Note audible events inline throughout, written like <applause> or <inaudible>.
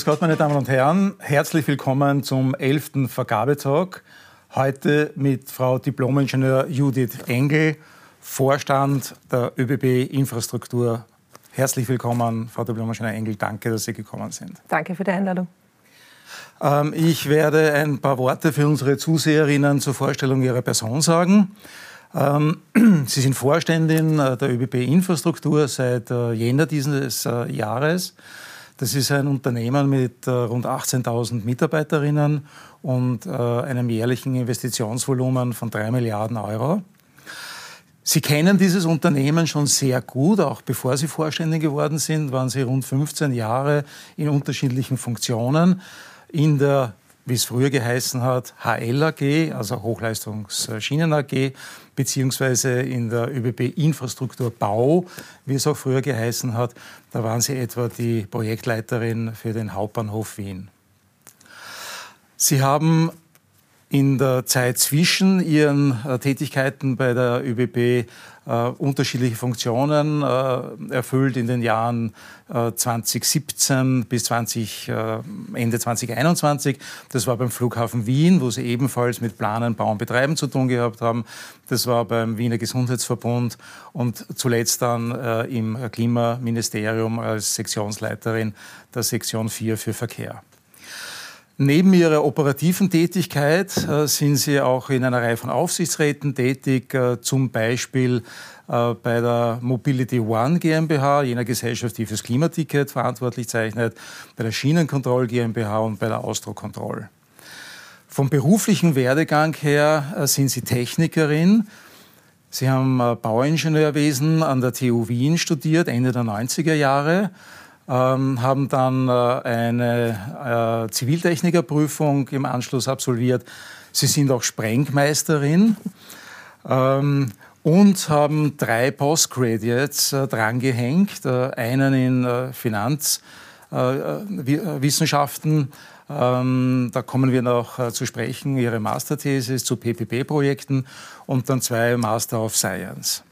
Grüß Gott, meine Damen und Herren. Herzlich willkommen zum 11. Vergabetalk. Heute mit Frau Diplomingenieur Judith Engel, Vorstand der ÖBB Infrastruktur. Herzlich willkommen, Frau Diplomingenieur Engel. Danke, dass Sie gekommen sind. Danke für die Einladung. Ähm, ich werde ein paar Worte für unsere Zuseherinnen zur Vorstellung Ihrer Person sagen. Ähm, <clears throat> Sie sind Vorständin äh, der ÖBB Infrastruktur seit äh, Jänner dieses äh, Jahres. Das ist ein Unternehmen mit rund 18.000 Mitarbeiterinnen und einem jährlichen Investitionsvolumen von 3 Milliarden Euro. Sie kennen dieses Unternehmen schon sehr gut, auch bevor Sie Vorständin geworden sind, waren Sie rund 15 Jahre in unterschiedlichen Funktionen in der wie es früher geheißen hat, HL AG, also Hochleistungsschienen AG, beziehungsweise in der ÖBB Infrastruktur Bau, wie es auch früher geheißen hat. Da waren Sie etwa die Projektleiterin für den Hauptbahnhof Wien. Sie haben in der Zeit zwischen Ihren äh, Tätigkeiten bei der ÖBB äh, unterschiedliche Funktionen äh, erfüllt in den Jahren äh, 2017 bis 20, äh, Ende 2021. Das war beim Flughafen Wien, wo Sie ebenfalls mit Planen, Bauen, Betreiben zu tun gehabt haben. Das war beim Wiener Gesundheitsverbund und zuletzt dann äh, im Klimaministerium als Sektionsleiterin der Sektion 4 für Verkehr. Neben Ihrer operativen Tätigkeit äh, sind Sie auch in einer Reihe von Aufsichtsräten tätig, äh, zum Beispiel äh, bei der Mobility One GmbH, jener Gesellschaft, die fürs Klimaticket verantwortlich zeichnet, bei der Schienenkontroll GmbH und bei der Austrokontroll. Vom beruflichen Werdegang her äh, sind Sie Technikerin. Sie haben äh, Bauingenieurwesen an der TU Wien studiert, Ende der 90er Jahre ähm, haben dann äh, eine äh, Ziviltechnikerprüfung im Anschluss absolviert. Sie sind auch Sprengmeisterin ähm, und haben drei Postgraduates äh, drangehängt, äh, einen in äh, Finanzwissenschaften. Ähm, da kommen wir noch äh, zu sprechen, Ihre Masterthesis zu PPP-Projekten und dann zwei Master of Science.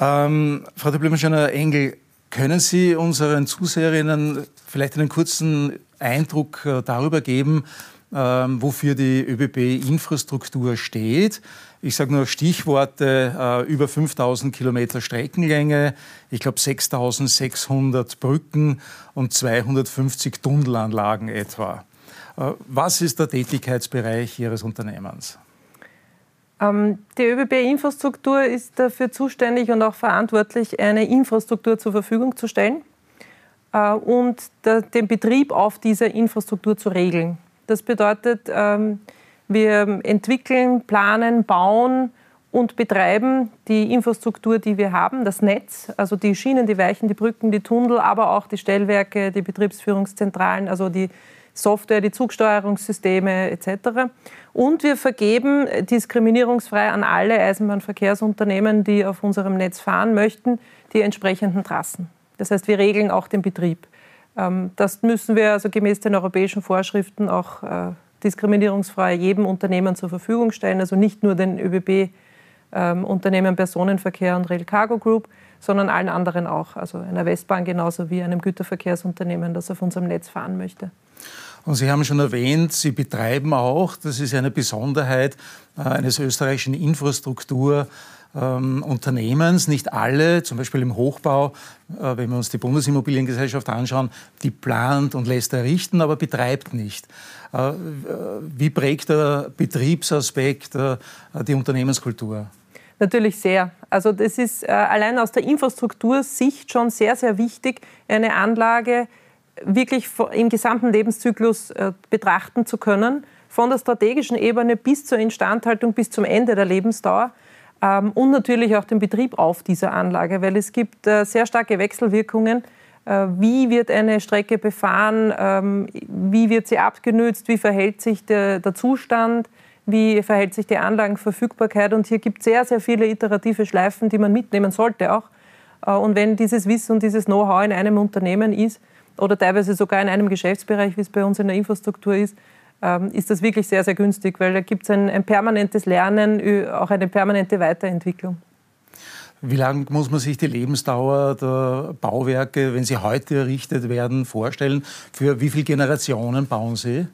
Ähm, Frau de Blümenscheiner Engel, können Sie unseren Zuseherinnen vielleicht einen kurzen Eindruck äh, darüber geben, ähm, wofür die ÖBB-Infrastruktur steht? Ich sage nur Stichworte, äh, über 5000 Kilometer Streckenlänge, ich glaube 6600 Brücken und 250 Tunnelanlagen etwa. Äh, was ist der Tätigkeitsbereich Ihres Unternehmens? Ähm, die ÖBB-Infrastruktur ist dafür zuständig und auch verantwortlich, eine Infrastruktur zur Verfügung zu stellen äh, und den Betrieb auf dieser Infrastruktur zu regeln. Das bedeutet, ähm, wir entwickeln, planen, bauen und betreiben die Infrastruktur, die wir haben, das Netz, also die Schienen, die Weichen, die Brücken, die Tunnel, aber auch die Stellwerke, die Betriebsführungszentralen, also die Software, die Zugsteuerungssysteme etc. Und wir vergeben diskriminierungsfrei an alle Eisenbahnverkehrsunternehmen, die auf unserem Netz fahren möchten, die entsprechenden Trassen. Das heißt, wir regeln auch den Betrieb. Ähm, das müssen wir also gemäß den europäischen Vorschriften auch äh, diskriminierungsfrei jedem Unternehmen zur Verfügung stellen, also nicht nur den ÖBB ähm, Unternehmen Personenverkehr und Rail Cargo Group, sondern allen anderen auch, also einer Westbahn genauso wie einem Güterverkehrsunternehmen, das auf unserem Netz fahren möchte. Und Sie haben schon erwähnt, Sie betreiben auch, das ist eine Besonderheit äh, eines österreichischen Infrastrukturunternehmens. Ähm, Nicht alle, zum Beispiel im Hochbau, äh, wenn wir uns die Bundesimmobiliengesellschaft anschauen, die plant und lässt errichten, aber betreibt nicht. Äh, wie prägt der Betriebsaspekt die Unternehmenskultur? Natürlich sehr. Also das ist allein aus der Infrastruktursicht schon sehr, sehr wichtig, eine Anlage wirklich im gesamten Lebenszyklus äh, betrachten zu können, von der strategischen Ebene bis zur Instandhaltung, bis zum Ende der Lebensdauer ähm, und natürlich auch den Betrieb auf dieser Anlage, weil es gibt äh, sehr starke Wechselwirkungen. Äh, wie wird eine Strecke befahren? Ähm, wie wird sie abgenützt? Wie verhält sich der, der Zustand? Wie verhält sich die Anlagenverfügbarkeit? Und hier gibt es sehr, sehr viele iterative Schleifen, die man mitnehmen sollte auch. Und wenn dieses Wissen und dieses Know-how in einem Unternehmen ist, oder teilweise sogar in einem Geschäftsbereich, wie es bei uns in der Infrastruktur ist, ähm, ist das wirklich sehr, sehr günstig, weil da gibt es ein, ein permanentes Lernen, auch eine permanente Weiterentwicklung. Wie lange muss man sich die Lebensdauer der Bauwerke, wenn sie heute errichtet werden, vorstellen? Für wie viele Generationen bauen Sie?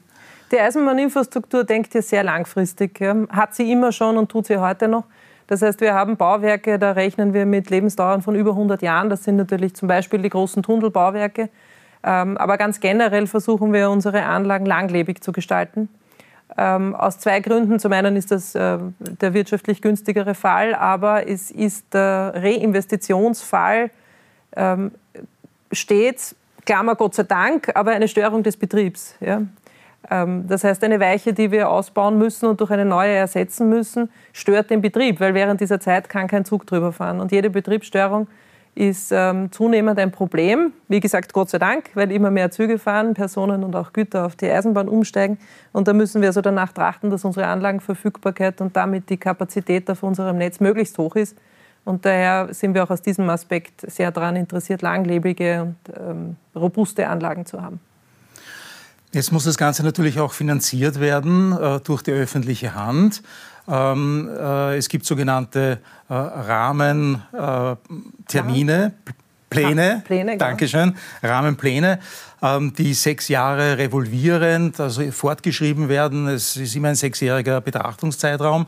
Die Eisenbahninfrastruktur denkt hier sehr langfristig. Hat sie immer schon und tut sie heute noch. Das heißt, wir haben Bauwerke, da rechnen wir mit Lebensdauern von über 100 Jahren. Das sind natürlich zum Beispiel die großen Tunnelbauwerke. Ähm, aber ganz generell versuchen wir, unsere Anlagen langlebig zu gestalten. Ähm, aus zwei Gründen. Zum einen ist das äh, der wirtschaftlich günstigere Fall, aber es ist der Reinvestitionsfall ähm, stets, Klammer Gott sei Dank, aber eine Störung des Betriebs. Ähm, das heißt, eine Weiche, die wir ausbauen müssen und durch eine neue ersetzen müssen, stört den Betrieb, weil während dieser Zeit kann kein Zug drüber fahren. Und jede Betriebsstörung ist ähm, zunehmend ein Problem. Wie gesagt, Gott sei Dank, weil immer mehr Züge fahren, Personen und auch Güter auf die Eisenbahn umsteigen. Und da müssen wir also danach trachten, dass unsere Anlagenverfügbarkeit und damit die Kapazität auf unserem Netz möglichst hoch ist. Und daher sind wir auch aus diesem Aspekt sehr daran interessiert, langlebige und ähm, robuste Anlagen zu haben. Jetzt muss das Ganze natürlich auch finanziert werden äh, durch die öffentliche Hand. Ähm, äh, es gibt sogenannte äh, Rahmentermine, äh, Pläne, Pläne genau. Dankeschön, Rahmenpläne, ähm, die sechs Jahre revolvierend, also fortgeschrieben werden. Es ist immer ein sechsjähriger Betrachtungszeitraum.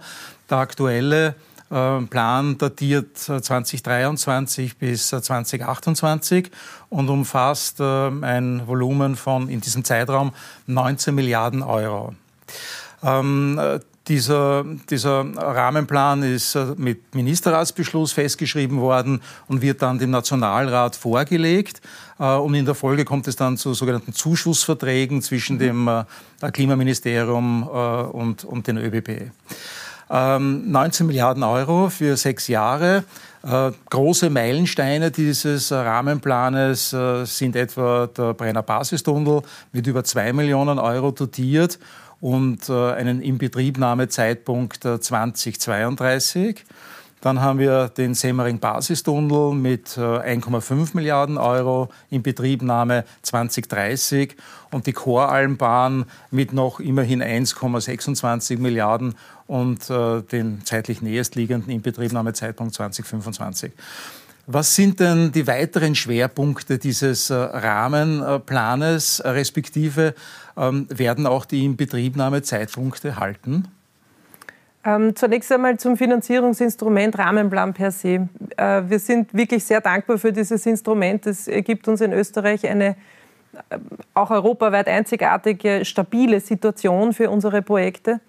Der aktuelle Plan datiert 2023 äh, bis 2028 äh, und umfasst ähm, ein Volumen von in diesem Zeitraum 19 Milliarden Euro. Ähm, äh, dieser, dieser, Rahmenplan ist mit Ministerratsbeschluss festgeschrieben worden und wird dann dem Nationalrat vorgelegt. Und in der Folge kommt es dann zu sogenannten Zuschussverträgen zwischen dem Klimaministerium und, und den ÖBB. 19 ähm, Milliarden Euro für sechs Jahre. Äh, große Meilensteine dieses Rahmenplanes äh, sind etwa der Brenner Basistunnel mit über 2 Millionen Euro dotiert und äh, einen Inbetriebnahmezeitpunkt 2032. Dann haben wir den Semmering-Basistunnel mit 1,5 Milliarden Euro in Betriebnahme 2030 und die Choralmbahn mit noch immerhin 1,26 Milliarden und äh, den zeitlich nächstliegenden Inbetriebnahmezeitpunkt 2025. Was sind denn die weiteren Schwerpunkte dieses äh, Rahmenplanes, respektive ähm, werden auch die Inbetriebnahmezeitpunkte halten? Ähm, zunächst einmal zum Finanzierungsinstrument Rahmenplan per se. Äh, wir sind wirklich sehr dankbar für dieses Instrument. Es gibt uns in Österreich eine äh, auch europaweit einzigartige, stabile Situation für unsere Projekte.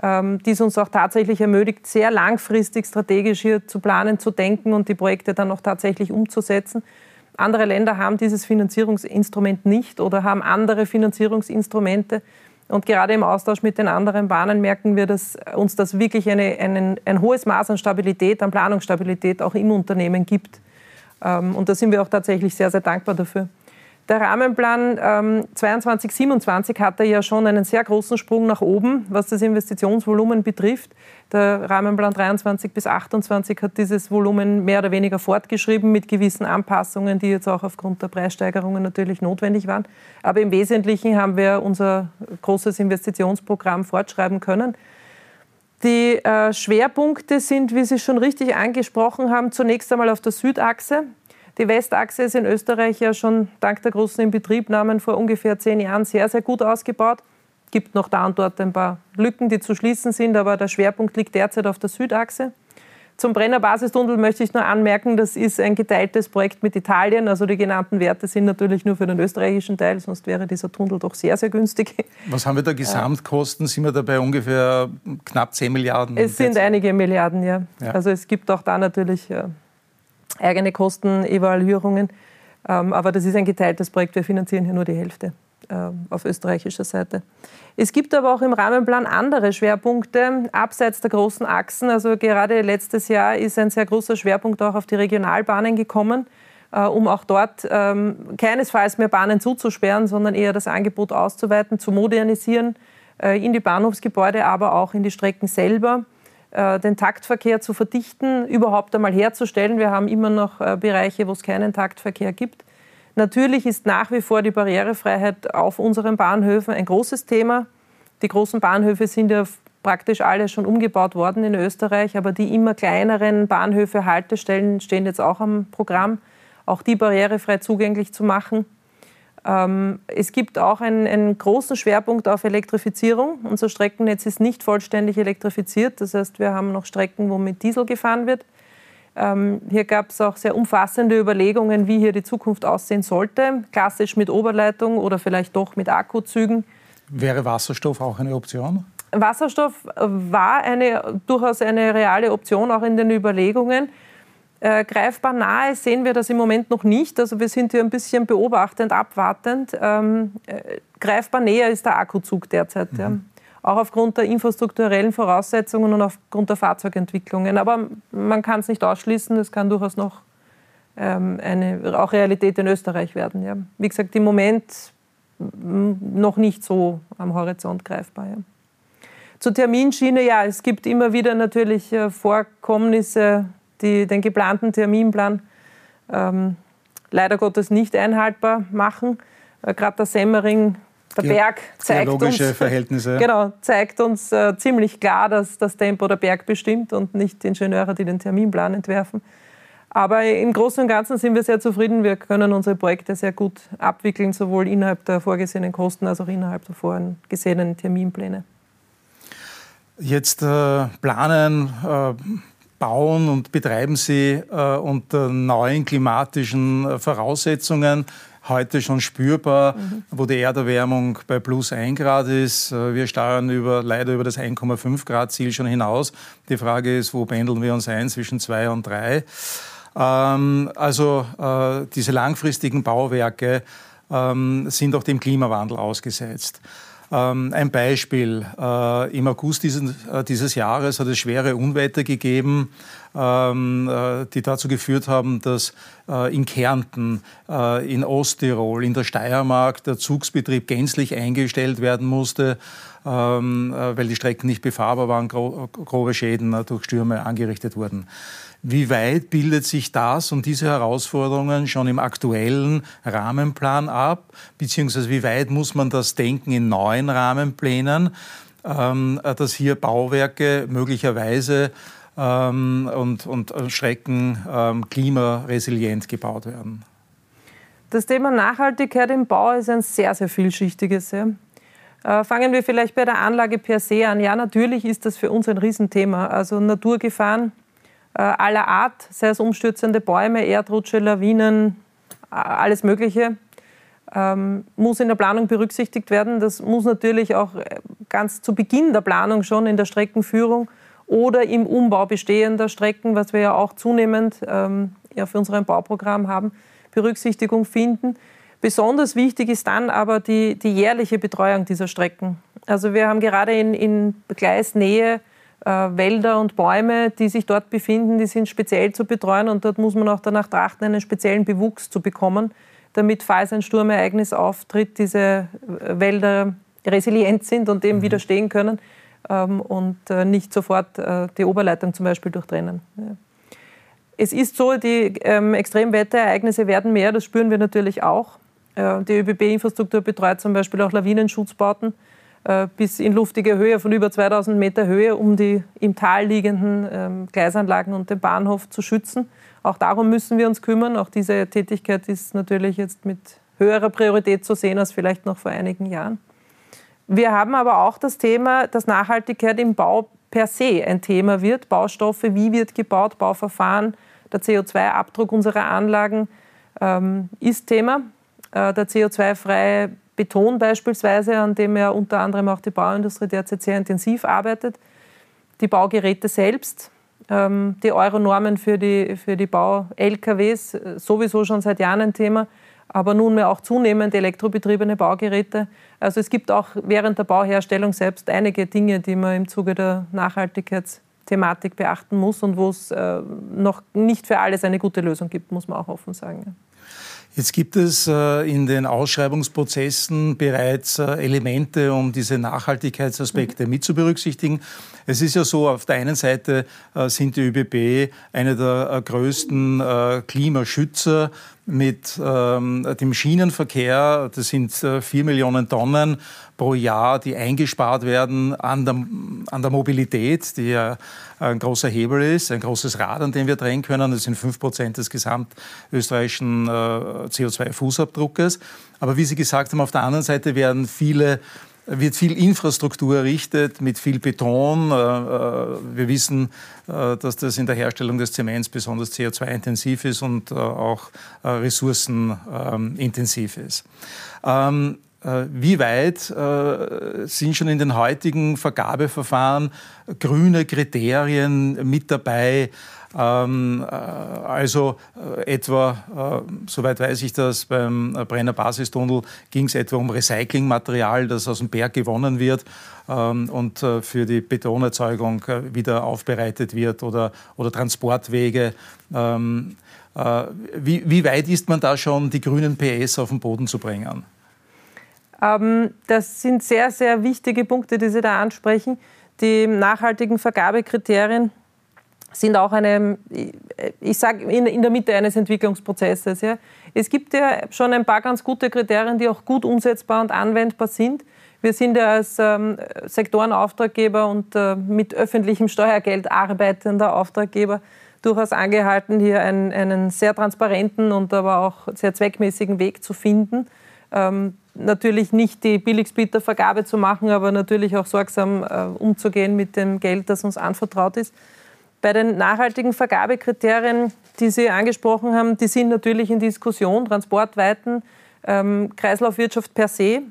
Ähm, die es uns auch tatsächlich ermöglicht, sehr langfristig strategisch hier zu planen, zu denken und die Projekte dann auch tatsächlich umzusetzen. Andere Länder haben dieses Finanzierungsinstrument nicht oder haben andere Finanzierungsinstrumente. Und gerade im Austausch mit den anderen Bahnen merken wir, dass uns das wirklich eine, einen, ein hohes Maß an Stabilität, an Planungsstabilität auch im Unternehmen gibt. Ähm, und da sind wir auch tatsächlich sehr, sehr dankbar dafür. Der Rahmenplan ähm, 22-27 hatte ja schon einen sehr großen Sprung nach oben, was das Investitionsvolumen betrifft. Der Rahmenplan 23 bis 28 hat dieses Volumen mehr oder weniger fortgeschrieben mit gewissen Anpassungen, die jetzt auch aufgrund der Preissteigerungen natürlich notwendig waren. Aber im Wesentlichen haben wir unser großes Investitionsprogramm fortschreiben können. Die äh, Schwerpunkte sind, wie Sie schon richtig angesprochen haben, zunächst einmal auf der Südachse. Die Westachse ist in Österreich ja schon dank der großen Inbetriebnahmen vor ungefähr zehn Jahren sehr, sehr gut ausgebaut. Es gibt noch da und dort ein paar Lücken, die zu schließen sind, aber der Schwerpunkt liegt derzeit auf der Südachse. Zum Brenner Basistunnel möchte ich nur anmerken, das ist ein geteiltes Projekt mit Italien. Also die genannten Werte sind natürlich nur für den österreichischen Teil, sonst wäre dieser Tunnel doch sehr, sehr günstig. Was haben wir da Gesamtkosten? Sind wir dabei ungefähr knapp 10 Milliarden? Es sind einige Milliarden, ja. ja. Also es gibt auch da natürlich eigene Kostenevaluierungen. Ähm, aber das ist ein geteiltes Projekt. Wir finanzieren hier nur die Hälfte ähm, auf österreichischer Seite. Es gibt aber auch im Rahmenplan andere Schwerpunkte abseits der großen Achsen. Also gerade letztes Jahr ist ein sehr großer Schwerpunkt auch auf die Regionalbahnen gekommen, äh, um auch dort ähm, keinesfalls mehr Bahnen zuzusperren, sondern eher das Angebot auszuweiten, zu modernisieren äh, in die Bahnhofsgebäude, aber auch in die Strecken selber. Äh, den Taktverkehr zu verdichten, überhaupt einmal herzustellen. Wir haben immer noch äh, Bereiche, wo es keinen Taktverkehr gibt. Natürlich ist nach wie vor die Barrierefreiheit auf unseren Bahnhöfen ein großes Thema. Die großen Bahnhöfe sind ja praktisch alle schon umgebaut worden in Österreich, aber die immer kleineren Bahnhöfe, Haltestellen stehen jetzt auch am Programm, auch die barrierefrei zugänglich zu machen. Ähm, es gibt auch einen, einen, großen Schwerpunkt auf Elektrifizierung. Unser Streckennetz ist nicht vollständig elektrifiziert. Das heißt, wir haben noch Strecken, wo mit Diesel gefahren wird. Ähm, hier gab es auch sehr umfassende Überlegungen, wie hier die Zukunft aussehen sollte. Klassisch mit Oberleitung oder vielleicht doch mit Akkuzügen. Wäre Wasserstoff auch eine Option? Wasserstoff war eine, durchaus eine reale Option, auch in den Überlegungen. Äh, greifbar nahe sehen wir das im Moment noch nicht. Also wir sind hier ein bisschen beobachtend, abwartend. Ähm, äh, greifbar näher ist der Akkuzug derzeit. Mhm. Ja. Auch aufgrund der infrastrukturellen Voraussetzungen und aufgrund der Fahrzeugentwicklungen. Aber man kann es nicht ausschließen, es kann durchaus noch ähm, eine auch Realität in Österreich werden. Ja. Wie gesagt, im Moment noch nicht so am Horizont greifbar. Ja. Zur Terminschiene, ja, es gibt immer wieder natürlich äh, Vorkommnisse die den geplanten Terminplan ähm, leider Gottes nicht einhaltbar machen. Äh, Gerade der Semmering, der Ge Berg zeigt uns, Verhältnisse. <laughs> Genau, zeigt uns äh, ziemlich klar, dass das Tempo der Berg bestimmt und nicht die Ingenieure, die den Terminplan entwerfen. Aber im Großen und Ganzen sind wir sehr zufrieden. Wir können unsere Projekte sehr gut abwickeln, sowohl innerhalb der vorgesehenen Kosten als auch innerhalb der vorgesehenen Terminpläne. Jetzt äh, planen äh, bauen und betreiben sie äh, unter neuen klimatischen äh, Voraussetzungen. Heute schon spürbar, mhm. wo die Erderwärmung bei plus 1 Grad ist. Äh, wir steuern über, leider über das 1,5 Grad Ziel schon hinaus. Die Frage ist, wo pendeln wir uns ein zwischen 2 und 3? Ähm, also äh, diese langfristigen Bauwerke ähm, sind auch dem Klimawandel ausgesetzt. Ähm, ein Beispiel. Äh, Im August äh, dieses Jahres hat es schwere Unwetter gegeben, ähm, äh, die dazu geführt haben, dass in Kärnten, in Osttirol, in der Steiermark der Zugsbetrieb gänzlich eingestellt werden musste, ähm, weil die Strecken nicht befahrbar waren, grobe Schäden durch Stürme angerichtet wurden. Wie weit bildet sich das und diese Herausforderungen schon im aktuellen Rahmenplan ab? Beziehungsweise wie weit muss man das denken in neuen Rahmenplänen, ähm, dass hier Bauwerke möglicherweise ähm, und, und Strecken ähm, klimaresilient gebaut werden? Das Thema Nachhaltigkeit im Bau ist ein sehr, sehr vielschichtiges. Äh, fangen wir vielleicht bei der Anlage per se an. Ja, natürlich ist das für uns ein Riesenthema. Also Naturgefahren äh, aller Art, sei es umstürzende Bäume, Erdrutsche, Lawinen, alles Mögliche, ähm, muss in der Planung berücksichtigt werden. Das muss natürlich auch äh, ganz zu Beginn der Planung schon in der Streckenführung oder im Umbau bestehender Strecken, was wir ja auch zunehmend ähm, ja, für unser Bauprogramm haben, Berücksichtigung finden. Besonders wichtig ist dann aber die, die jährliche Betreuung dieser Strecken. Also wir haben gerade in, in Gleisnähe äh, Wälder und Bäume, die sich dort befinden, die sind speziell zu betreuen und dort muss man auch danach trachten, einen speziellen Bewuchs zu bekommen, damit, falls ein Sturmereignis auftritt, diese äh, Wälder resilient sind und dem mhm. widerstehen können ähm, und äh, nicht sofort äh, die Oberleitung zum Beispiel durchtrennen. Ja. Es ist so, die ähm, Extremwetterereignisse werden mehr, das spüren wir natürlich auch. Äh, die ÖBB-Infrastruktur betreut zum Beispiel auch Lawinenschutzbauten bis in luftige Höhe von über 2000 Meter Höhe, um die im Tal liegenden ähm, Gleisanlagen und den Bahnhof zu schützen. Auch darum müssen wir uns kümmern. Auch diese Tätigkeit ist natürlich jetzt mit höherer Priorität zu sehen als vielleicht noch vor einigen Jahren. Wir haben aber auch das Thema, dass Nachhaltigkeit im Bau per se ein Thema wird. Baustoffe, wie wird gebaut, Bauverfahren, der CO2-Abdruck unserer Anlagen ähm, ist Thema. Äh, der CO2-freie Beton beispielsweise, an dem ja unter anderem auch die Bauindustrie derzeit sehr intensiv arbeitet, die Baugeräte selbst, ähm, die Euronormen für die, für die Bau-LKWs, äh, sowieso schon seit Jahren ein Thema, aber nunmehr auch zunehmend elektrobetriebene Baugeräte. Also es gibt auch während der Bauherstellung selbst einige Dinge, die man im Zuge der Nachhaltigkeitsthematik beachten muss und wo es äh, noch nicht für alles eine gute Lösung gibt, muss man auch offen sagen. Jetzt gibt es äh, in den Ausschreibungsprozessen bereits äh, Elemente, um diese Nachhaltigkeitsaspekte mhm. mit zu berücksichtigen. Es ist ja so, auf der einen Seite äh, sind die ÖBB eine der größten Klimaschützer mit ähm, dem Schienenverkehr. Das sind vier Millionen Tonnen pro Jahr, die eingespart werden an der, an der Mobilität, die ja ein großer Hebel ist, ein großes Rad, an dem wir drehen können. Das sind fünf Prozent des gesamtösterreichischen äh, CO2-Fußabdruckes. Aber wie Sie gesagt haben, auf der anderen Seite werden viele wird viel Infrastruktur errichtet mit viel Beton. Äh, äh, wir wissen, dass das in der Herstellung des Zements besonders CO2-intensiv ist und auch ressourcenintensiv ist. Ähm, äh, wie weit äh, sind schon in den heutigen Vergabeverfahren grüne Kriterien mit dabei? Ähm, äh, also etwa, soweit weiß ich das, beim Brenner Basistunnel ging es etwa um Recyclingmaterial, das aus dem Berg gewonnen wird ähm, und für die Betonerzeugung wieder aufbereitet wird oder, oder Transportwege. Ähm, wie, wie weit ist man da schon, die grünen PS auf den Boden zu bringen? Ähm, das sind sehr, sehr wichtige Punkte, die Sie da ansprechen. Die nachhaltigen Vergabekriterien sind auch eine, ich sage, in, der Mitte eines Entwicklungsprozesses. Ja. Es gibt ja schon ein paar ganz gute Kriterien, die auch gut umsetzbar und anwendbar sind. Wir sind ja als ähm, Sektorenauftraggeber und äh, mit öffentlichem Steuergeld arbeitender Auftraggeber durchaus angehalten, hier einen, einen sehr transparenten und aber auch sehr zweckmäßigen Weg zu finden. Ähm, natürlich nicht die Billigsbietervergabe zu machen, aber natürlich auch sorgsam äh, umzugehen mit dem Geld, das uns anvertraut ist. Bei den nachhaltigen Vergabekriterien, die Sie angesprochen haben, die sind natürlich in Diskussion, Transportweiten, ähm, Kreislaufwirtschaft per se.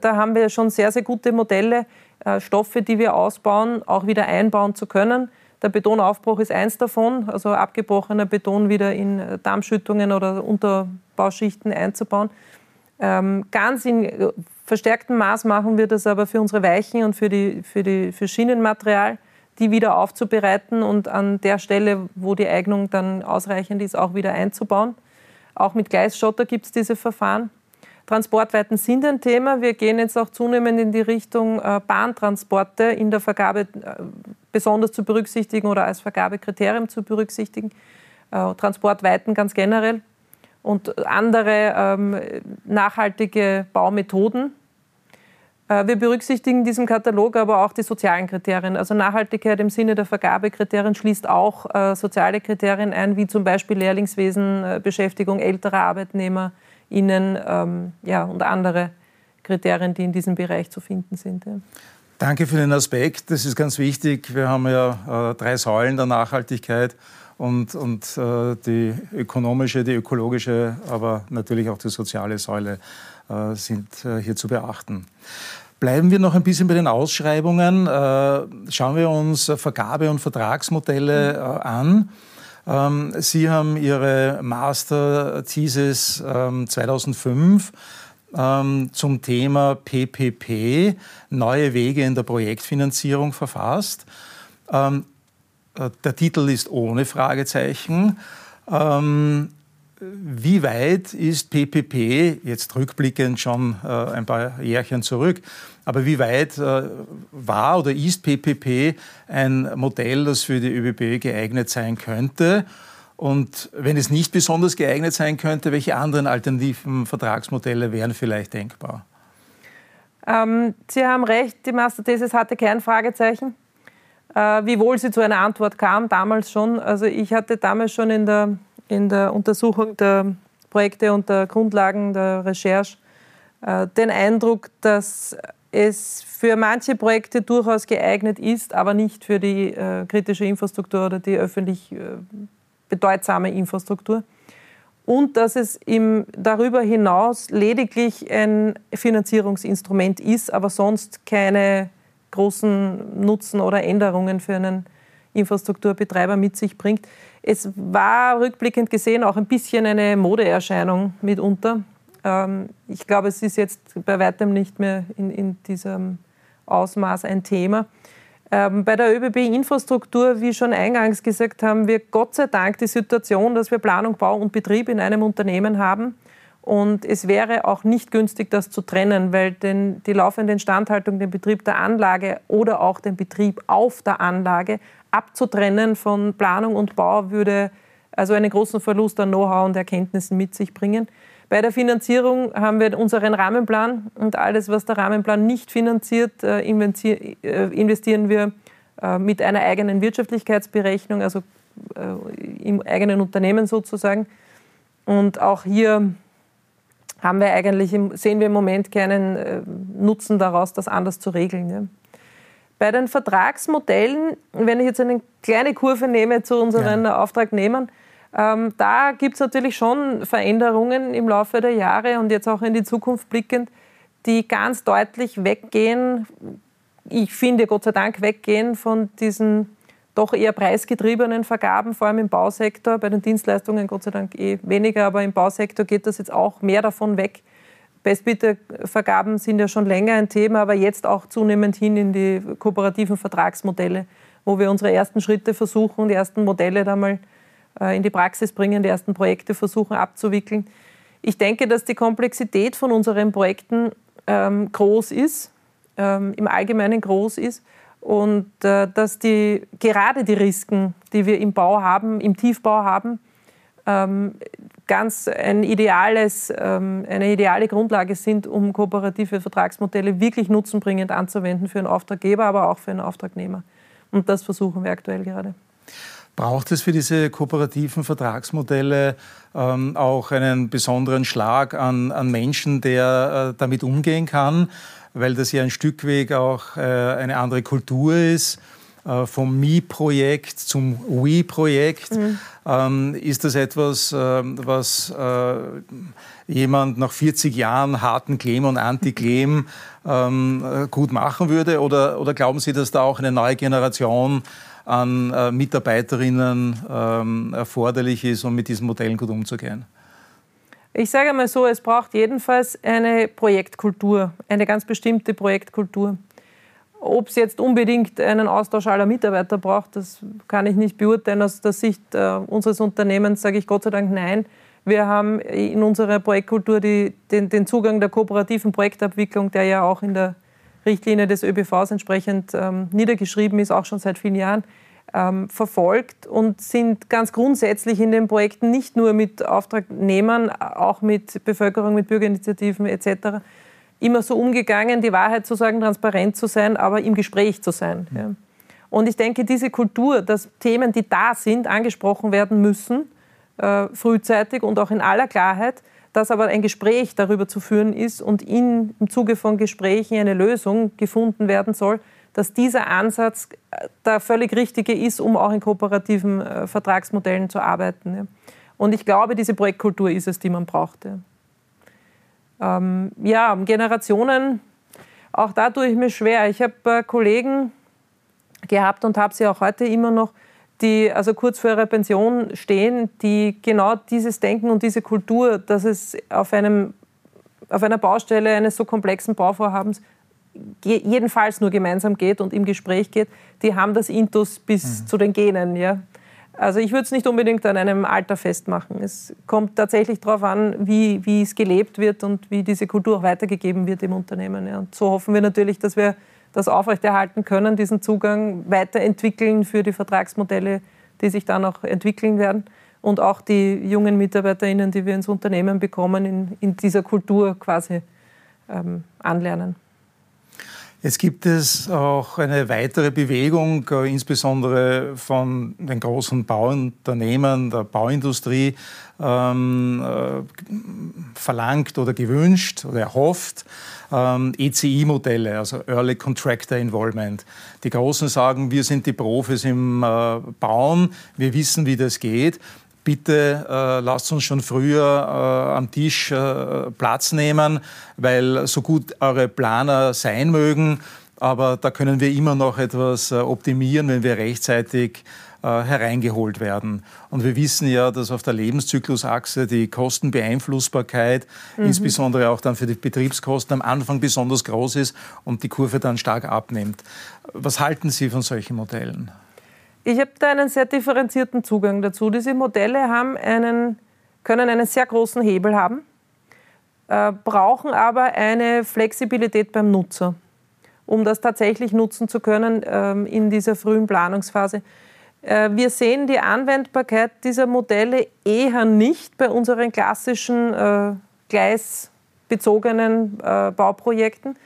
Da haben wir schon sehr, sehr gute Modelle, äh, Stoffe, die wir ausbauen, auch wieder einbauen zu können. Der Betonaufbruch ist eins davon, also abgebrochener Beton wieder in äh, Darmschüttungen oder Unterbauschichten einzubauen. Ähm, ganz in äh, verstärktem Maß machen wir das aber für unsere Weichen und für, die, für, die, für Schienenmaterial, die wieder aufzubereiten und an der Stelle, wo die Eignung dann ausreichend ist, auch wieder einzubauen. Auch mit Gleisschotter gibt es diese Verfahren. Transportweiten sind ein Thema. Wir gehen jetzt auch zunehmend in die Richtung äh, Bahntransporte in der Vergabe äh, besonders zu berücksichtigen oder als Vergabekriterium zu berücksichtigen. Transportweiten ganz generell und andere ähm, nachhaltige Baumethoden. Äh, wir berücksichtigen in diesem Katalog aber auch die sozialen Kriterien. Also Nachhaltigkeit im Sinne der Vergabekriterien schließt auch äh, soziale Kriterien ein, wie zum Beispiel Lehrlingswesen, äh, Beschäftigung älterer ArbeitnehmerInnen ähm, ja, und andere Kriterien, die in diesem Bereich zu finden sind. Ja. Danke für den Aspekt. Das ist ganz wichtig. Wir haben ja drei Säulen der Nachhaltigkeit und, und äh, die ökonomische, die ökologische, aber natürlich auch die soziale Säule äh, sind hier zu beachten. Bleiben wir noch ein bisschen bei den Ausschreibungen. Äh, schauen wir uns Vergabe- und Vertragsmodelle äh, an. Ähm, Sie haben Ihre Master-Thesis 2005 ähm, ähm, zum Thema PPP, neue Wege in der Projektfinanzierung verfasst. Äh, der Titel ist ohne Fragezeichen. Wie weit ist PPP, jetzt rückblickend schon äh, ein paar Jährchen zurück, aber wie weit äh, war oder ist PPP ein Modell, das für die ÖBB geeignet sein könnte? Und wenn es nicht besonders geeignet sein könnte, welche anderen alternativen Vertragsmodelle wären vielleicht denkbar? Ähm, Sie haben recht, die Masterthesis hatte kein Fragezeichen. Äh, wie wohl sie zu einer Antwort kam, damals schon. Also ich hatte damals schon in der, in der Untersuchung der Projekte und der Grundlagen der Recherche äh, den Eindruck, dass es für manche Projekte durchaus geeignet ist, aber nicht für die äh, kritische Infrastruktur oder die öffentlich bedeutsame Infrastruktur. Und dass es im, darüber hinaus lediglich ein Finanzierungsinstrument ist, aber sonst keine großen Nutzen oder Änderungen für einen Infrastrukturbetreiber mit sich bringt. Es war rückblickend gesehen auch ein bisschen eine Modeerscheinung mitunter. Ähm, ich glaube, es ist jetzt bei weitem nicht mehr in, in diesem Ausmaß ein Thema. Ähm, bei der ÖBB-Infrastruktur, wie schon eingangs gesagt, haben wir Gott sei Dank die Situation, dass wir Planung, Bau und Betrieb in einem Unternehmen haben Und es wäre auch nicht günstig, das zu trennen, weil den, die laufende Instandhaltung, den Betrieb der Anlage oder auch den Betrieb auf der Anlage abzutrennen von Planung und Bau würde also einen großen Verlust an Know-how und Erkenntnissen mit sich bringen. Bei der Finanzierung haben wir unseren Rahmenplan und alles, was der Rahmenplan nicht finanziert, äh, äh, investieren wir äh, mit einer eigenen Wirtschaftlichkeitsberechnung, also im eigenen Unternehmen sozusagen. Und auch hier haben wir eigentlich, sehen wir im Moment keinen Nutzen daraus, das anders zu regeln. Bei den Vertragsmodellen, wenn ich jetzt eine kleine Kurve nehme zu unseren ja. Auftragnehmern, ähm, da gibt es natürlich schon Veränderungen im Laufe der Jahre und jetzt auch in die Zukunft blickend, die ganz deutlich weggehen, ich finde Gott sei Dank weggehen von diesen doch eher preisgetriebenen Vergaben, vor allem im Bausektor. Bei den Dienstleistungen Gott sei Dank eh weniger, aber im Bausektor geht das jetzt auch mehr davon weg. Bestbietervergaben sind ja schon länger ein Thema, aber jetzt auch zunehmend hin in die kooperativen Vertragsmodelle, wo wir unsere ersten Schritte versuchen, die ersten Modelle da mal äh, in die Praxis bringen, die ersten Projekte versuchen abzuwickeln. Ich denke, dass die Komplexität von unseren Projekten ähm, groß ist, ähm, im Allgemeinen groß ist und äh, dass die, gerade die Risiken, die wir im Bau haben, im Tiefbau haben, ganz ein ideales, ähm, eine ideale Grundlage sind, um kooperative Vertragsmodelle wirklich nutzenbringend anzuwenden für einen Auftraggeber, aber auch für einen Auftragnehmer. Und das versuchen wir aktuell gerade. Braucht es für diese kooperativen Vertragsmodelle ähm, auch einen besonderen Schlag an, an Menschen, der äh, damit umgehen kann? weil das ja ein Stück Weg auch äh, eine andere Kultur ist. Äh, vom Me-Projekt zum We-Projekt. Mhm. Ähm, ist das etwas, äh, was äh, jemand nach 40 Jahren harten Claim und Anti-Claim ähm, äh, gut machen würde? Oder, oder glauben Sie, dass da auch eine neue Generation an äh, Mitarbeiterinnen ähm, erforderlich ist, um mit diesen Modellen gut umzugehen? Ich sage mal so, es braucht jedenfalls eine Projektkultur, eine ganz bestimmte Projektkultur. Ob es jetzt unbedingt einen Austausch aller Mitarbeiter braucht, das kann ich nicht beurteilen. Aus der Sicht äh, unseres Unternehmens sage ich Gott sei Dank nein. Wir haben in unserer Projektkultur die, den, den, Zugang der kooperativen Projektabwicklung, der ja auch in der Richtlinie des ÖBVs entsprechend ähm, niedergeschrieben ist, auch schon seit vielen Jahren ähm, verfolgt und sind ganz grundsätzlich in den Projekten nicht nur mit Auftragnehmern, auch mit Bevölkerung, mit Bürgerinitiativen etc. immer so umgegangen, die Wahrheit zu sagen, transparent zu sein, aber im Gespräch zu sein. Ja. Und ich denke, diese Kultur, dass Themen, die da sind, angesprochen werden müssen, äh, frühzeitig und auch in aller Klarheit, dass aber ein Gespräch darüber zu führen ist und in, im Zuge von Gesprächen eine Lösung gefunden werden soll, dass dieser Ansatz äh, der völlig richtige ist, um auch in kooperativen äh, Vertragsmodellen zu arbeiten. Ja. Und ich glaube, diese Projektkultur ist es, die man braucht. Ja, ähm, ja Generationen, auch da tue ich mir schwer. Ich habe äh, Kollegen gehabt und habe sie auch heute immer noch, die also kurz vor ihrer Pension stehen, die genau dieses Denken und diese Kultur, dass es auf, einem, auf einer Baustelle eines so komplexen Bauvorhabens jedenfalls nur gemeinsam geht und im Gespräch geht, die haben das Intus bis mhm. zu den Genen. Ja? Also ich würde es nicht unbedingt an einem Alter festmachen. Es kommt tatsächlich darauf an, wie, wie es gelebt wird und wie diese Kultur auch weitergegeben wird im Unternehmen. Ja. Und so hoffen wir natürlich, dass wir das aufrechterhalten können, diesen Zugang weiterentwickeln für die Vertragsmodelle, die sich dann auch entwickeln werden. Und auch die jungen MitarbeiterInnen, die wir ins Unternehmen bekommen, in, in dieser Kultur quasi ähm, anlernen. Jetzt gibt es auch eine weitere Bewegung, äh, insbesondere von den großen Bauunternehmen der Bauindustrie, ähm, äh, verlangt oder gewünscht oder erhofft, ähm, ECI-Modelle, also Early Contractor Involvement. Die Großen sagen, wir sind die Profis im äh, Bauen, wir wissen, wie das geht bitte äh, lasst uns schon früher äh, am Tisch äh, Platz nehmen, weil so gut eure Planer sein mögen, aber da können wir immer noch etwas äh, optimieren, wenn wir rechtzeitig äh, hereingeholt werden. Und wir wissen ja, dass auf der Lebenszyklusachse die Kostenbeeinflussbarkeit, mhm. insbesondere auch dann für die Betriebskosten, am Anfang besonders groß ist und die Kurve dann stark abnimmt. Was halten Sie von solchen Modellen? Ich habe da einen sehr differenzierten Zugang dazu. Diese Modelle haben einen, können einen sehr großen Hebel haben. äh, brauchen aber eine Flexibilität beim Nutzer, um das tatsächlich nutzen zu können ähm, in dieser frühen Planungsphase. Äh, wir sehen die Anwendbarkeit dieser Modelle eher nicht bei unseren klassischen äh, gleisbezogenen äh, Bauprojekten.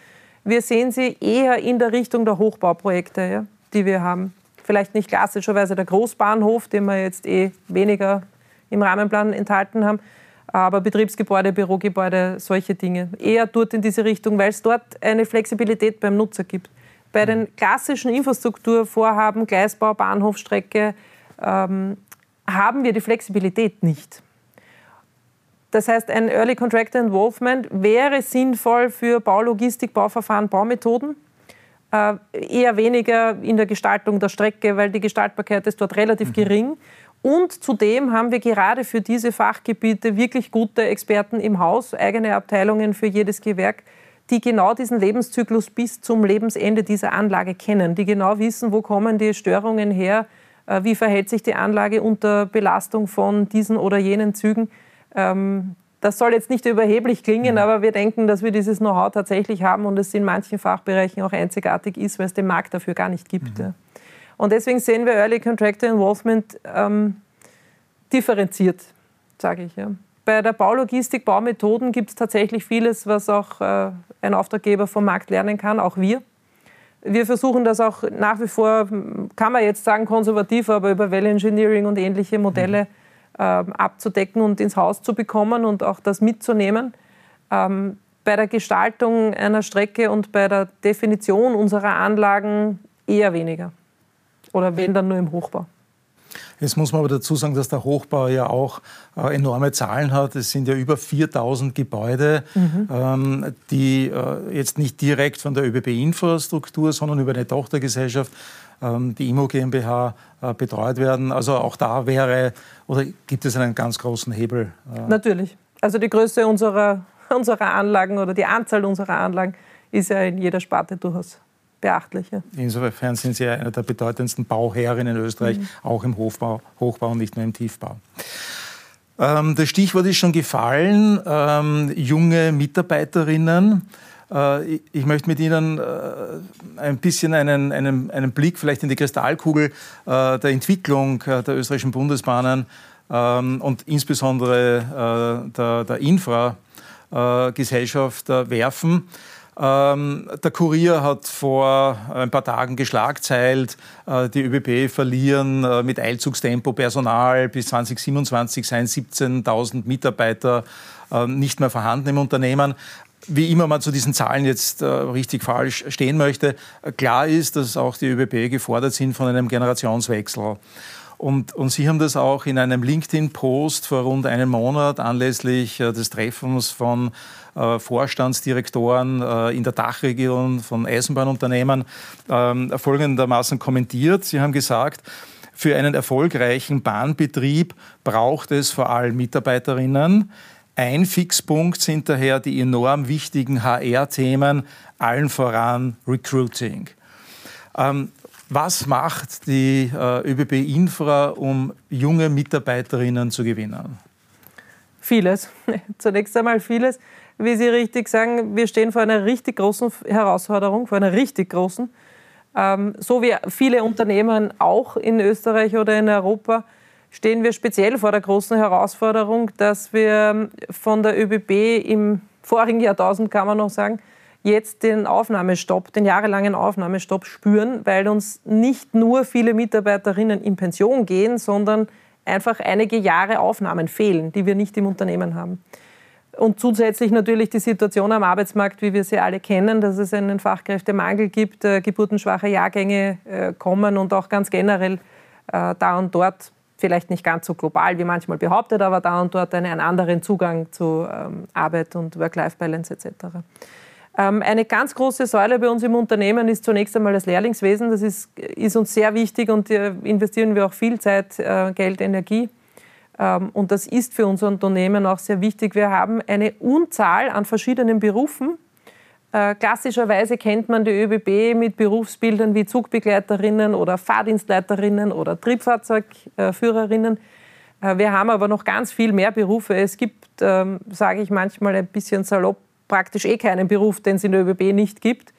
Wir sehen sie eher in der Richtung der Hochbauprojekte, ja, die wir haben. Vielleicht nicht klassischerweise der Großbahnhof, den wir jetzt eh weniger im Rahmenplan enthalten haben, aber Betriebsgebäude, Bürogebäude, solche Dinge. Eher dort in diese Richtung, weil es dort eine Flexibilität beim Nutzer gibt. Bei den klassischen Infrastrukturvorhaben, Gleisbau, Bahnhofstrecke, ähm, haben wir die Flexibilität nicht. Das heißt, ein Early Contractor Involvement wäre sinnvoll für Baulogistik, Bauverfahren, Baumethoden. Äh, eher weniger in der Gestaltung der Strecke, weil die Gestaltbarkeit ist dort relativ mhm. gering. Und zudem haben wir gerade für diese Fachgebiete wirklich gute Experten im Haus, eigene Abteilungen für jedes Gewerk, die genau diesen Lebenszyklus bis zum Lebensende dieser Anlage kennen, die genau wissen, wo kommen die Störungen her, äh, wie verhält sich die Anlage unter Belastung von diesen oder jenen Zügen. Das soll jetzt nicht überheblich klingen, mhm. aber wir denken, dass wir dieses Know-how tatsächlich haben und es in manchen Fachbereichen auch einzigartig ist, weil es den Markt dafür gar nicht gibt. Mhm. Und deswegen sehen wir Early Contractor Involvement ähm, differenziert, sage ich. Ja. Bei der Baulogistik, Baumethoden gibt es tatsächlich vieles, was auch äh, ein Auftraggeber vom Markt lernen kann, auch wir. Wir versuchen das auch nach wie vor, kann man jetzt sagen, konservativ, aber über Well Engineering und ähnliche Modelle äh, abzudecken und ins Haus zu bekommen und auch das mitzunehmen. Ähm, bei der Gestaltung einer Strecke und bei der Definition unserer Anlagen eher weniger. Oder wenn dann nur im Hochbau. Jetzt muss man aber dazu sagen, dass der Hochbau ja auch äh, enorme Zahlen hat. Es sind ja über 4000 Gebäude, mhm. ähm, die äh, jetzt nicht direkt von der ÖBB-Infrastruktur, sondern über eine Tochtergesellschaft, ähm, die IMO GmbH, äh, betreut werden. Also auch da wäre, oder gibt es einen ganz großen Hebel? Äh? Natürlich. Also die Größe unserer, unserer Anlagen oder die Anzahl unserer Anlagen ist ja in jeder Sparte durchaus beachtlich. Insofern sind Sie einer der bedeutendsten Bauherren in Österreich, mhm. auch im Hochbau, Hochbau und nicht nur im Tiefbau. Ähm, das Stichwort ist schon gefallen, ähm, junge Mitarbeiterinnen. Äh, ich möchte mit Ihnen äh, ein bisschen einen, einen, einen Blick vielleicht in die Kristallkugel äh, der Entwicklung der österreichischen Bundesbahnen ähm, und insbesondere der, der Infragesellschaft werfen. Ähm, der Kurier hat vor ein paar Tagen geschlagzeilt, die ÖBB verlieren mit Eilzugstempo Personal. Bis 2027 seien 17.000 Mitarbeiter nicht mehr vorhanden im Unternehmen wie immer man zu diesen Zahlen jetzt äh, richtig falsch stehen möchte, klar ist, dass auch die ÖBB gefordert sind von einem Generationswechsel. Und, und Sie haben das auch in einem LinkedIn-Post vor rund einem Monat anlässlich äh, des Treffens von äh, Vorstandsdirektoren äh, in der Dachregion von Eisenbahnunternehmen ähm, folgendermaßen kommentiert. Sie haben gesagt, für einen erfolgreichen Bahnbetrieb braucht es vor allem Mitarbeiterinnen. Ein Fixpunkt sind daher die enorm wichtigen HR-Themen, allen voran Recruiting. Ähm, was macht die äh, ÖBB Infra, um junge Mitarbeiterinnen zu gewinnen? Vieles. <laughs> Zunächst einmal vieles. Wie Sie richtig sagen, wir stehen vor einer richtig großen Herausforderung, vor einer richtig großen. Ähm, so wie viele Unternehmen auch in Österreich oder in Europa stehen wir speziell vor der großen Herausforderung, dass wir von der ÖBB im vorigen Jahrtausend, kann man noch sagen, jetzt den Aufnahmestopp, den jahrelangen Aufnahmestopp spüren, weil uns nicht nur viele Mitarbeiterinnen in Pension gehen, sondern einfach einige Jahre Aufnahmen fehlen, die wir nicht im Unternehmen haben. Und zusätzlich natürlich die Situation am Arbeitsmarkt, wie wir sie alle kennen, dass es einen Fachkräftemangel gibt, äh, geburtenschwache Jahrgänge äh, kommen und auch ganz generell äh, da und dort, vielleicht nicht ganz so global wie manchmal behauptet, aber da und dort einen, anderen Zugang zu ähm, Arbeit und Work-Life-Balance etc. Ähm, eine ganz große Säule bei uns im Unternehmen ist zunächst einmal das Lehrlingswesen. Das ist, ist uns sehr wichtig und hier investieren wir auch viel Zeit, äh, Geld, Energie. Ähm, und das ist für unser Unternehmen auch sehr wichtig. Wir haben eine Unzahl an verschiedenen Berufen. Äh, klassischerweise kennt man die ÖBB mit Berufsbildern wie Zugbegleiterinnen oder Fahrdienstleiterinnen oder Triebfahrzeugführerinnen. Äh, wir haben aber noch ganz viel mehr Berufe. Es gibt, ähm, sage ich manchmal ein bisschen salopp, praktisch eh keinen Beruf, den es in der ÖBB nicht gibt.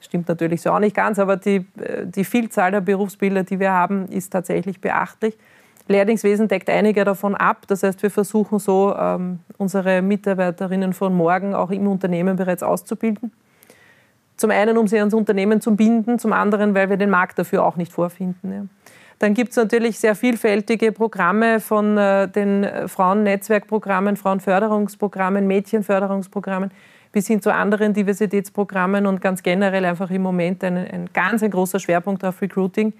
Stimmt natürlich so auch nicht ganz, aber die, äh, die Vielzahl der Berufsbilder, die wir haben, ist tatsächlich beachtlich. Lehrlingswesen deckt einige davon ab. Das heißt, wir versuchen so, ähm, unsere Mitarbeiterinnen von morgen auch im Unternehmen bereits auszubilden. Zum einen, um sie ans Unternehmen zu binden, zum anderen, weil wir den Markt dafür auch nicht vorfinden. Ja. Dann gibt es natürlich sehr vielfältige Programme von äh, den Frauennetzwerkprogrammen, Frauenförderungsprogrammen, Mädchenförderungsprogrammen bis hin zu anderen Diversitätsprogrammen und ganz generell einfach im Moment ein, ein ganz ein großer Schwerpunkt auf Recruiting.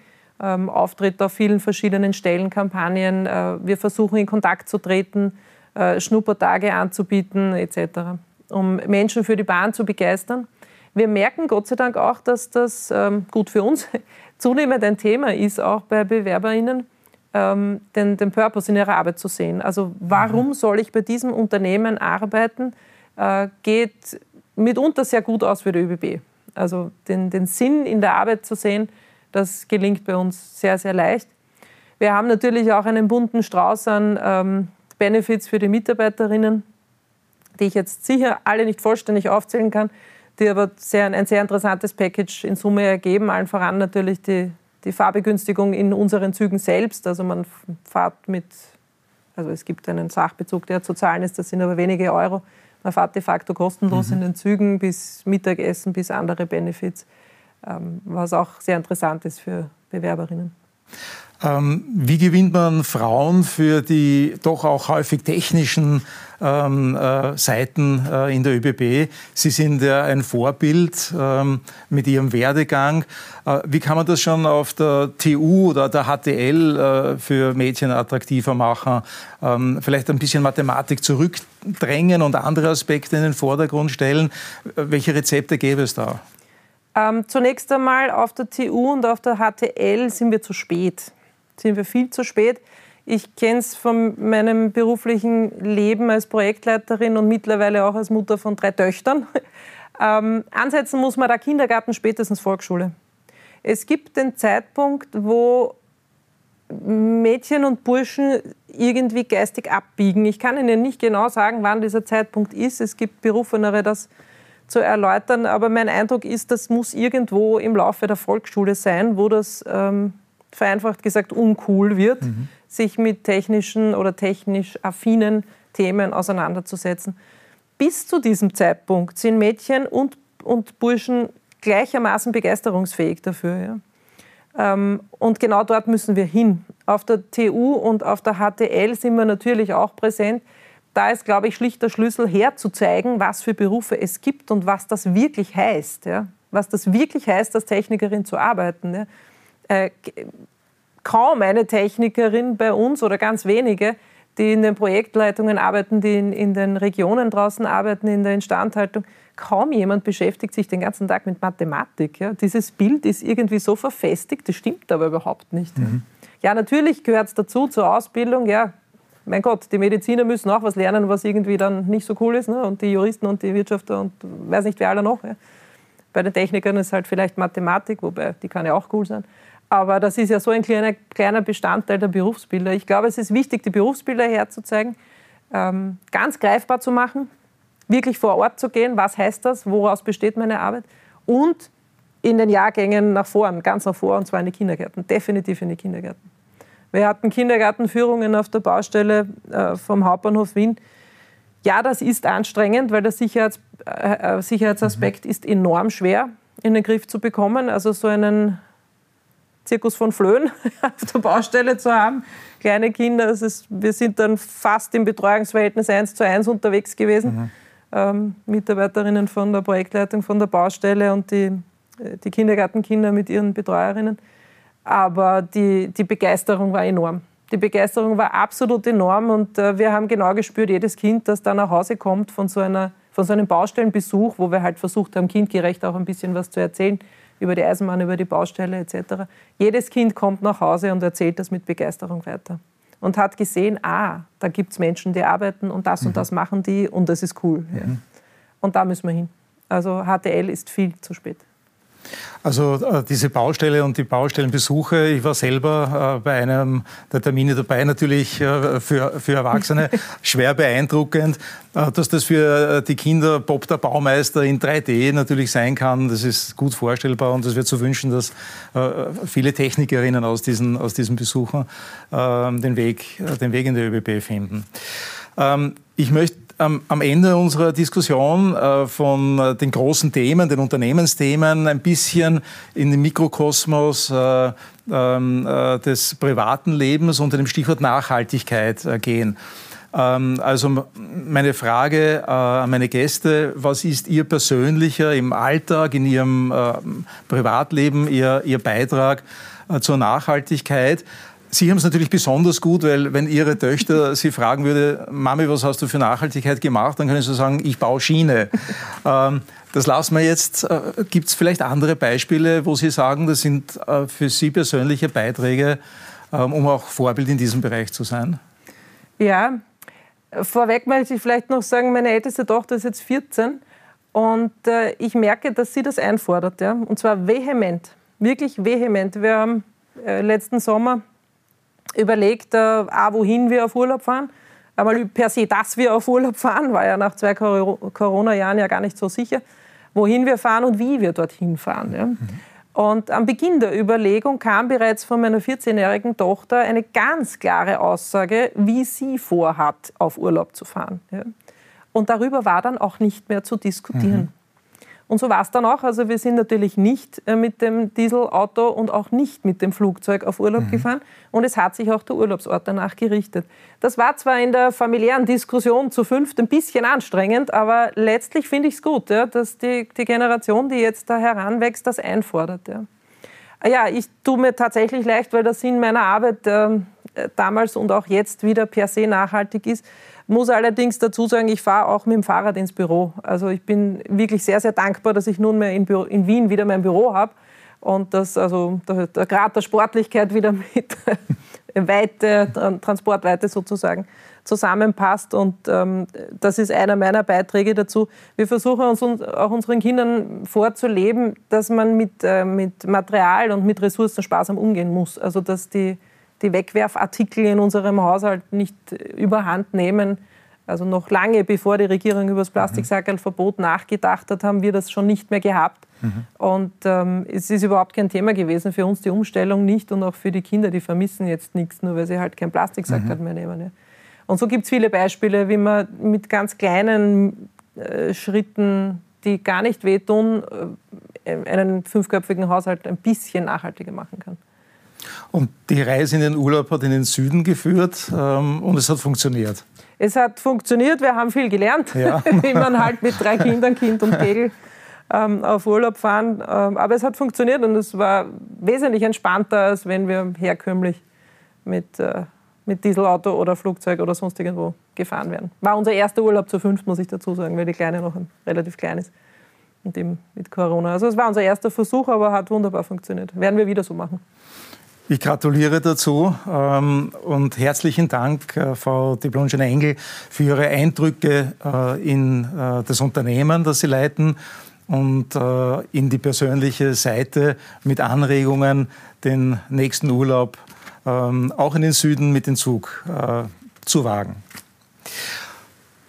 Ähm, auftritt auf vielen verschiedenen Stellen, Kampagnen. Äh, wir versuchen in Kontakt zu treten, äh, Schnuppertage anzubieten etc., um Menschen für die Bahn zu begeistern. Wir merken Gott sei Dank auch, dass das ähm, gut für uns <laughs> zunehmend ein Thema ist, auch bei BewerberInnen, ähm, den, den Purpose in ihrer Arbeit zu sehen. Also warum mhm. soll ich bei diesem Unternehmen arbeiten? Äh, geht mitunter sehr gut aus für die ÖBB. Also den, den Sinn in der Arbeit zu sehen, das gelingt bei uns sehr, sehr leicht. Wir haben natürlich auch einen bunten Strauß an ähm, Benefits für die Mitarbeiterinnen, die ich jetzt sicher alle nicht vollständig aufzählen kann, die aber sehr, ein sehr interessantes Package in Summe ergeben. Allen voran natürlich die, die Fahrbegünstigung in unseren Zügen selbst. Also man fährt mit, also es gibt einen Sachbezug, der zu zahlen ist, das sind aber wenige Euro. Man fährt de facto kostenlos mhm. in den Zügen bis Mittagessen, bis andere Benefits, was auch sehr interessant ist für Bewerberinnen. Ähm, wie gewinnt man Frauen für die doch auch häufig technischen ähm, äh, Seiten äh, in der ÖBB? Sie sind ja ein Vorbild ähm, mit Ihrem Werdegang. Äh, wie kann man das schon auf der TU oder der HTL für Mädchen attraktiver machen? Ähm, vielleicht ein bisschen Mathematik zurückdrängen und andere Aspekte in den Vordergrund stellen. Welche Rezepte gäbe es da? Ähm, zunächst einmal auf der TU und auf der HTL sind wir zu spät sind wir viel zu spät. Ich kenne es von meinem beruflichen Leben als Projektleiterin und mittlerweile auch als Mutter von drei Töchtern. <laughs> Ähm, ansetzen muss man da Kindergarten, spätestens Volksschule. Es gibt den Zeitpunkt, wo Mädchen und Burschen irgendwie geistig abbiegen. Ich kann Ihnen nicht genau sagen, wann dieser Zeitpunkt ist. Es gibt Berufenere, das zu erläutern. Aber mein Eindruck ist, das muss irgendwo im Laufe der Volksschule sein, wo das ähm, vereinfacht gesagt uncool wird, mhm. sich mit technischen oder technisch affinen Themen auseinanderzusetzen. Bis zu diesem Zeitpunkt sind Mädchen und, und Burschen gleichermaßen begeisterungsfähig dafür. Ja. Ähm, und genau dort müssen wir hin. Auf der TU und auf der HTL sind wir natürlich auch präsent. Da ist, glaube ich, schlicht der Schlüssel herzuzeigen, was für Berufe es gibt und was das wirklich heißt. Ja. Was das wirklich heißt, als Technikerin zu arbeiten. Ja äh, kaum eine Technikerin bei uns oder ganz wenige, die in den Projektleitungen arbeiten, die in, in, den Regionen draußen arbeiten, in der Instandhaltung. Kaum jemand beschäftigt sich den ganzen Tag mit Mathematik. Ja. Dieses Bild ist irgendwie so verfestigt, das stimmt aber überhaupt nicht. Mhm. Ja, natürlich gehört es dazu zur Ausbildung. Ja, mein Gott, die Mediziner müssen auch was lernen, was irgendwie dann nicht so cool ist. Ne? Und die Juristen und die Wirtschafter und weiß nicht wer alle noch. Ja. Bei den Technikern ist halt vielleicht Mathematik, wobei die kann ja auch cool sein. Aber das ist ja so ein kleiner, kleiner Bestandteil der Berufsbilder. Ich glaube, es ist wichtig, die Berufsbilder herzuzeigen, ähm, ganz greifbar zu machen, wirklich vor Ort zu gehen, was heißt das, woraus besteht meine Arbeit und in den Jahrgängen nach vorn, ganz nach vor, und zwar in die Kindergärten, definitiv in die Kindergärten. Wir hatten Kindergartenführungen auf der Baustelle äh, vom Hauptbahnhof Wien. Ja, das ist anstrengend, weil der Sicherheits, äh, äh Sicherheitsaspekt mhm. ist enorm schwer in den Griff zu bekommen. Also so einen Zirkus von Flöhen <laughs> auf der Baustelle zu haben. Kleine Kinder, ist, wir sind dann fast im Betreuungsverhältnis 1 zu 1 unterwegs gewesen. Mhm. Ähm, Mitarbeiterinnen von der Projektleitung von der Baustelle und die, die Kindergartenkinder mit ihren Betreuerinnen. Aber die, die Begeisterung war enorm. Die Begeisterung war absolut enorm und äh, wir haben genau gespürt, jedes Kind, das da nach Hause kommt von so, einer, von so einem Baustellenbesuch, wo wir halt versucht haben, kindgerecht auch ein bisschen was zu erzählen, über die Eisenbahn, über die Baustelle etc. Jedes Kind kommt nach Hause und erzählt das mit Begeisterung weiter. Und hat gesehen, ah, da gibt es Menschen, die arbeiten und das mhm. und das machen die und das ist cool. Mhm. Ja. Und da müssen wir hin. Also HTL ist viel zu spät. Also äh, diese Baustelle und die Baustellenbesuche, ich war selber äh, bei einem der Termine dabei, natürlich äh, für, für Erwachsene <laughs> schwer beeindruckend. Dass das für die Kinder Bob der Baumeister in 3D natürlich sein kann, das ist gut vorstellbar und es wird zu wünschen, dass viele Technikerinnen aus diesen, aus diesen Besuchen ähm, den, Weg, den Weg in der ÖBB finden. Ähm, ich möchte am, Ende unserer Diskussion äh, von äh, den großen Themen, den Unternehmensthemen, ein bisschen in den Mikrokosmos äh, ähm, des privaten Lebens unter dem Stichwort Nachhaltigkeit gehen. Ähm, also meine Frage an meine Gäste, was ist Ihr persönlicher im Alltag, in Ihrem Privatleben, Ihr, Ihr Beitrag zur Nachhaltigkeit? Sie haben es natürlich besonders gut, weil wenn Ihre Töchter Sie fragen würde, Mami, was hast du für Nachhaltigkeit gemacht, dann können Sie sagen, ich baue Schiene. <laughs> ähm, das lassen wir jetzt. Äh, Gibt es vielleicht andere Beispiele, wo Sie sagen, das sind äh, für Sie persönliche Beiträge, ähm, um auch Vorbild in diesem Bereich zu sein? Ja, vorweg möchte ich vielleicht noch sagen, meine älteste Tochter ist jetzt 14 und äh, ich merke, dass sie das einfordert, ja? und zwar vehement, wirklich vehement. Wir haben äh, letzten Sommer überlegt, äh, wohin wir auf Urlaub fahren. Einmal per se, dass wir auf Urlaub fahren, war ja nach zwei Corona-Jahren ja gar nicht so sicher, wohin wir fahren und wie wir dorthin fahren. Ja. Mhm. Und am Beginn der Überlegung kam bereits von meiner 14-jährigen Tochter eine ganz klare Aussage, wie sie vorhat, auf Urlaub zu fahren. Ja. Und darüber war dann auch nicht mehr zu diskutieren. Mhm. Und so war es dann auch. Also wir sind natürlich nicht äh, mit dem Dieselauto und auch nicht mit dem Flugzeug auf Urlaub mhm. gefahren. Und es hat sich auch der Urlaubsort danach gerichtet. Das war zwar in der familiären Diskussion zu fünft ein bisschen anstrengend, aber letztlich finde ich es gut, ja, dass die, die Generation, die jetzt da heranwächst, das einfordert. Ja. Ah ja, ich tue mir tatsächlich leicht, weil der Sinn meiner Arbeit äh, damals und auch jetzt wieder per se nachhaltig ist muss allerdings dazu sagen, ich fahre auch mit dem Fahrrad ins Büro. Also ich bin wirklich sehr, sehr dankbar, dass ich nunmehr in, Büro, in Wien wieder mein Büro habe und dass also der, der Grad der Sportlichkeit wieder mit <laughs> Weite, Transportweite sozusagen zusammenpasst. Und ähm, das ist einer meiner Beiträge dazu. Wir versuchen uns auch unseren Kindern vorzuleben, dass man mit, äh, mit Material und mit Ressourcen sparsam umgehen muss. Also dass die die Wegwerfartikel in unserem Haushalt nicht überhand nehmen. Also noch lange bevor die Regierung über das Plastiksackerlverbot nachgedacht hat, haben wir das schon nicht mehr gehabt. Mhm. Und ähm, es ist überhaupt kein Thema gewesen für uns, die Umstellung nicht und auch für die Kinder, die vermissen jetzt nichts, nur weil sie halt kein Plastiksackerl mhm. mehr nehmen. Ja. Und so gibt es viele Beispiele, wie man mit ganz kleinen äh, Schritten, die gar nicht wehtun, äh, einen fünfköpfigen Haushalt ein bisschen nachhaltiger machen kann. Und die Reise in den Urlaub hat in den Süden geführt ähm, und es hat funktioniert. Es hat funktioniert, wir haben viel gelernt, ja. <laughs> wie man halt mit drei Kindern, Kind und Kegel, ähm, auf Urlaub fahren. Ähm, aber es hat funktioniert und es war wesentlich entspannter, als wenn wir herkömmlich mit, äh, mit Dieselauto oder Flugzeug oder sonst irgendwo gefahren wären. War unser erster Urlaub zu fünf, muss ich dazu sagen, weil die Kleine noch relativ klein ist. Und eben mit Corona. Also es war unser erster Versuch, aber hat wunderbar funktioniert. Werden wir wieder so machen. Ich gratuliere dazu ähm, und herzlichen Dank, äh, Frau Diplom-Ingenieur Engel, für Ihre Eindrücke äh, in äh, das Unternehmen, das Sie leiten und in die persönliche Seite mit Anregungen, den nächsten Urlaub ähm, auch in den Süden mit dem Zug zu wagen.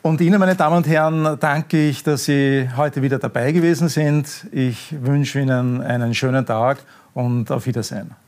Und Ihnen, meine Damen und Herren, danke ich, dass Sie heute wieder dabei gewesen sind. Ich wünsche Ihnen einen schönen Tag und auf Wiedersehen.